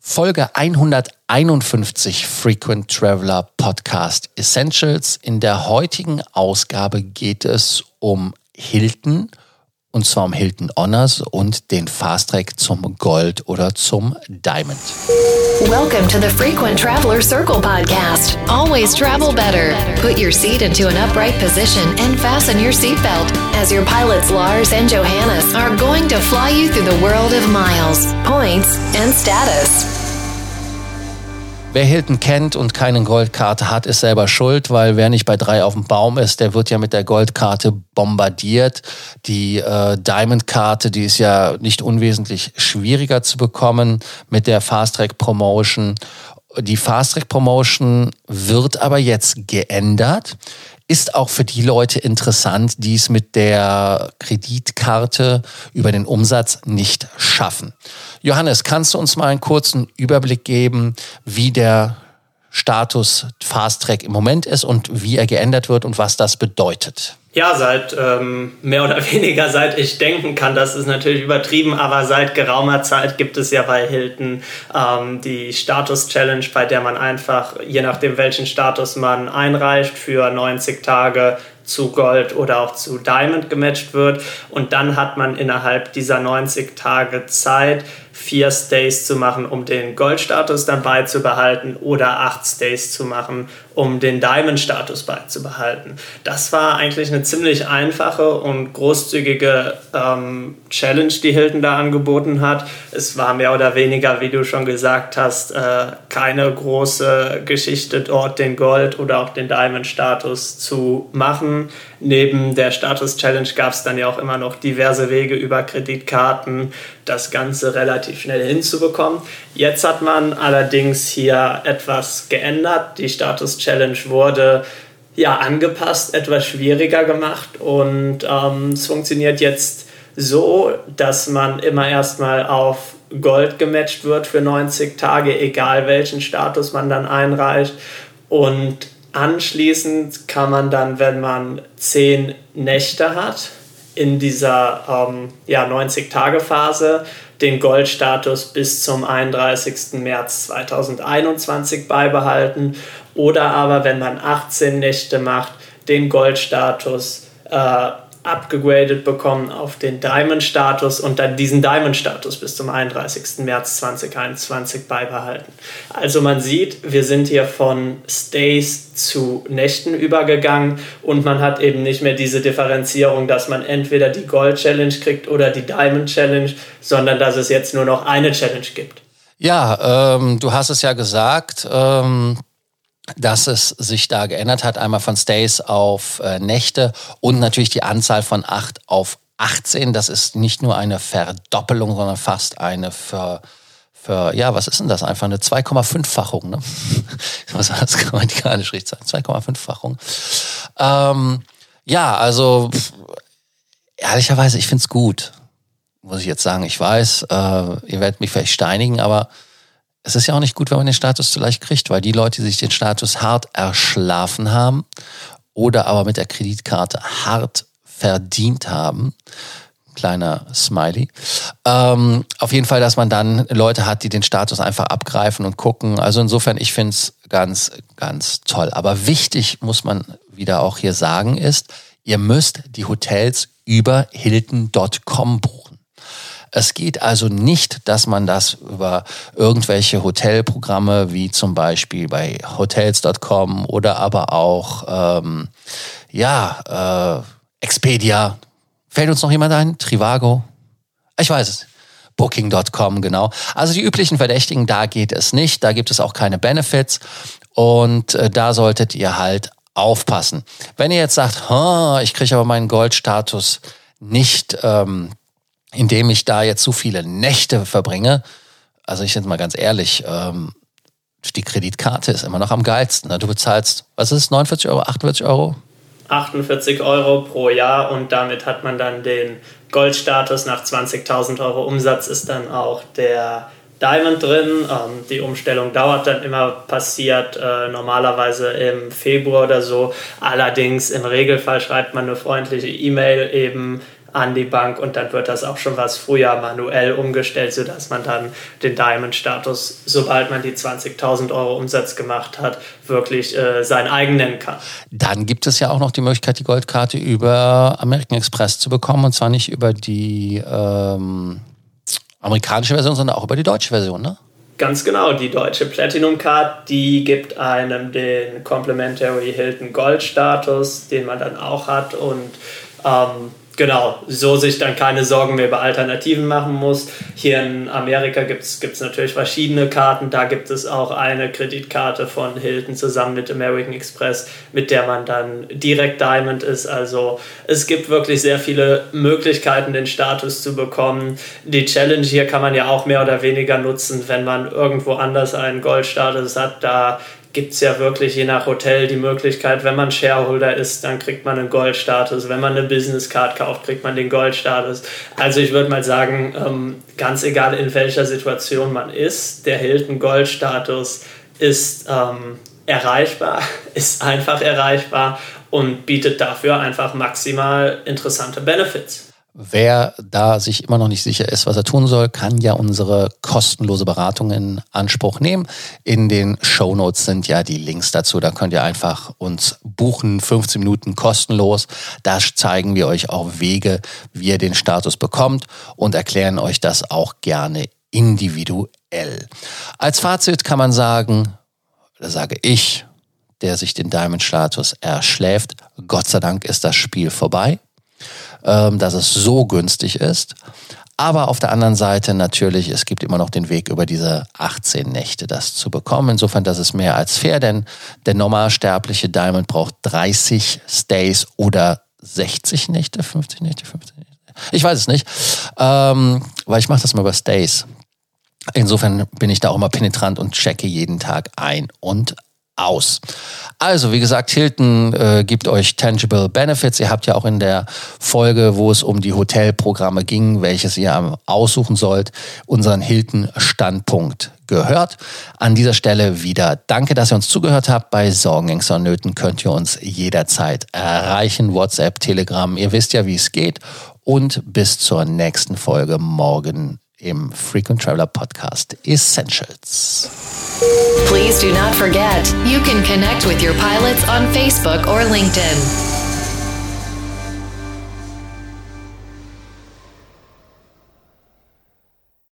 Folge 151 Frequent Traveler Podcast Essentials. In der heutigen Ausgabe geht es um Hilton und zwar um Hilton Honors und den Fast Track zum Gold oder zum Diamond. Welcome to the Frequent Traveler Circle podcast. Always travel better. Put your seat into an upright position and fasten your seatbelt as your pilots Lars and Johannes are going to fly you through the world of miles, points and status. Wer Hilton kennt und keine Goldkarte hat, ist selber schuld, weil wer nicht bei drei auf dem Baum ist, der wird ja mit der Goldkarte bombardiert. Die äh, Diamond-Karte, die ist ja nicht unwesentlich schwieriger zu bekommen mit der Fast Track Promotion. Die Fast Track Promotion wird aber jetzt geändert ist auch für die Leute interessant, die es mit der Kreditkarte über den Umsatz nicht schaffen. Johannes, kannst du uns mal einen kurzen Überblick geben, wie der Status Fast Track im Moment ist und wie er geändert wird und was das bedeutet? Ja, seit ähm, mehr oder weniger seit ich denken kann, das ist natürlich übertrieben, aber seit geraumer Zeit gibt es ja bei Hilton ähm, die Status Challenge, bei der man einfach, je nachdem welchen Status man einreicht, für 90 Tage zu Gold oder auch zu Diamond gematcht wird. Und dann hat man innerhalb dieser 90 Tage Zeit, vier Stays zu machen, um den Goldstatus dann beizubehalten oder acht Stays zu machen, um den Diamond-Status beizubehalten. Das war eigentlich eine ziemlich einfache und großzügige ähm, Challenge, die Hilton da angeboten hat. Es war mehr oder weniger, wie du schon gesagt hast, äh, keine große Geschichte dort, den Gold- oder auch den Diamond-Status zu machen. Neben der Status-Challenge gab es dann ja auch immer noch diverse Wege über Kreditkarten, das Ganze relativ schnell hinzubekommen. Jetzt hat man allerdings hier etwas geändert. Die Status-Challenge wurde ja angepasst, etwas schwieriger gemacht und ähm, es funktioniert jetzt so, dass man immer erstmal auf Gold gematcht wird für 90 Tage, egal welchen Status man dann einreicht. Und anschließend kann man dann, wenn man 10 Nächte hat, in dieser ähm, ja, 90-Tage-Phase den Goldstatus bis zum 31. März 2021 beibehalten oder aber wenn man 18 Nächte macht, den Goldstatus äh, abgegradet bekommen auf den Diamond-Status und dann diesen Diamond-Status bis zum 31. März 2021 beibehalten. Also man sieht, wir sind hier von Stays zu Nächten übergegangen und man hat eben nicht mehr diese Differenzierung, dass man entweder die Gold-Challenge kriegt oder die Diamond-Challenge, sondern dass es jetzt nur noch eine Challenge gibt. Ja, ähm, du hast es ja gesagt. Ähm dass es sich da geändert hat, einmal von Stays auf äh, Nächte und natürlich die Anzahl von 8 auf 18. Das ist nicht nur eine Verdoppelung, sondern fast eine Ver, für, ja, was ist denn das? Einfach eine 2,5-fachung, ne? Was war das grammatikalisch richtig sagen? 2,5-fachung. Ähm, ja, also ehrlicherweise, ich find's gut. Muss ich jetzt sagen. Ich weiß, äh, ihr werdet mich vielleicht steinigen, aber es ist ja auch nicht gut, wenn man den Status zu leicht kriegt, weil die Leute, die sich den Status hart erschlafen haben oder aber mit der Kreditkarte hart verdient haben, kleiner Smiley. Ähm, auf jeden Fall, dass man dann Leute hat, die den Status einfach abgreifen und gucken. Also insofern, ich finde es ganz, ganz toll. Aber wichtig muss man wieder auch hier sagen ist, ihr müsst die Hotels über Hilton.com buchen. Es geht also nicht, dass man das über irgendwelche Hotelprogramme wie zum Beispiel bei Hotels.com oder aber auch ähm, ja äh, Expedia. Fällt uns noch jemand ein? Trivago? Ich weiß es. Booking.com, genau. Also die üblichen Verdächtigen, da geht es nicht. Da gibt es auch keine Benefits. Und äh, da solltet ihr halt aufpassen. Wenn ihr jetzt sagt, ich kriege aber meinen Goldstatus nicht ähm, indem ich da jetzt so viele Nächte verbringe, also ich jetzt mal ganz ehrlich, ähm, die Kreditkarte ist immer noch am geilsten. Ne? Du bezahlst, was ist es, 49 Euro, 48 Euro? 48 Euro pro Jahr und damit hat man dann den Goldstatus. Nach 20.000 Euro Umsatz ist dann auch der Diamond drin. Ähm, die Umstellung dauert dann immer, passiert äh, normalerweise im Februar oder so. Allerdings im Regelfall schreibt man eine freundliche E-Mail eben an die Bank und dann wird das auch schon was früher manuell umgestellt, sodass man dann den Diamond-Status, sobald man die 20.000 Euro Umsatz gemacht hat, wirklich äh, sein eigen nennen kann. Dann gibt es ja auch noch die Möglichkeit, die Goldkarte über American Express zu bekommen und zwar nicht über die ähm, amerikanische Version, sondern auch über die deutsche Version, ne? Ganz genau, die deutsche Platinum Card, die gibt einem den Complimentary Hilton Gold Status, den man dann auch hat und ähm, genau, so sich dann keine Sorgen mehr über Alternativen machen muss. Hier in Amerika gibt es natürlich verschiedene Karten. Da gibt es auch eine Kreditkarte von Hilton zusammen mit American Express, mit der man dann direkt Diamond ist. Also es gibt wirklich sehr viele Möglichkeiten, den Status zu bekommen. Die Challenge hier kann man ja auch mehr oder weniger nutzen, wenn man irgendwo anders einen Goldstatus hat. Da gibt es ja wirklich je nach Hotel die Möglichkeit, wenn man Shareholder ist, dann kriegt man einen Goldstatus. Wenn man eine Business Card kauft, kriegt man den Goldstatus. Also ich würde mal sagen, ähm, ganz egal in welcher Situation man ist, der Hilton Goldstatus ist ähm, erreichbar, ist einfach erreichbar und bietet dafür einfach maximal interessante Benefits. Wer da sich immer noch nicht sicher ist, was er tun soll, kann ja unsere kostenlose Beratung in Anspruch nehmen. In den Show Notes sind ja die Links dazu. Da könnt ihr einfach uns buchen, 15 Minuten kostenlos. Da zeigen wir euch auch Wege, wie ihr den Status bekommt und erklären euch das auch gerne individuell. Als Fazit kann man sagen, da sage ich, der sich den Diamond-Status erschläft, Gott sei Dank ist das Spiel vorbei dass es so günstig ist. Aber auf der anderen Seite natürlich, es gibt immer noch den Weg über diese 18 Nächte, das zu bekommen. Insofern, das ist mehr als fair, denn der normalsterbliche Diamond braucht 30 Stays oder 60 Nächte, 50 Nächte, 50 Nächte. Ich weiß es nicht, ähm, weil ich mache das mal über Stays. Insofern bin ich da auch immer penetrant und checke jeden Tag ein und aus. Also, wie gesagt, Hilton äh, gibt euch Tangible Benefits. Ihr habt ja auch in der Folge, wo es um die Hotelprogramme ging, welches ihr aussuchen sollt, unseren Hilton-Standpunkt gehört. An dieser Stelle wieder danke, dass ihr uns zugehört habt. Bei Sorgen, Ängsten und Nöten könnt ihr uns jederzeit erreichen. WhatsApp, Telegram, ihr wisst ja, wie es geht. Und bis zur nächsten Folge morgen im Frequent Traveler Podcast Essentials. Please do not forget, you can connect with your pilots on Facebook or LinkedIn.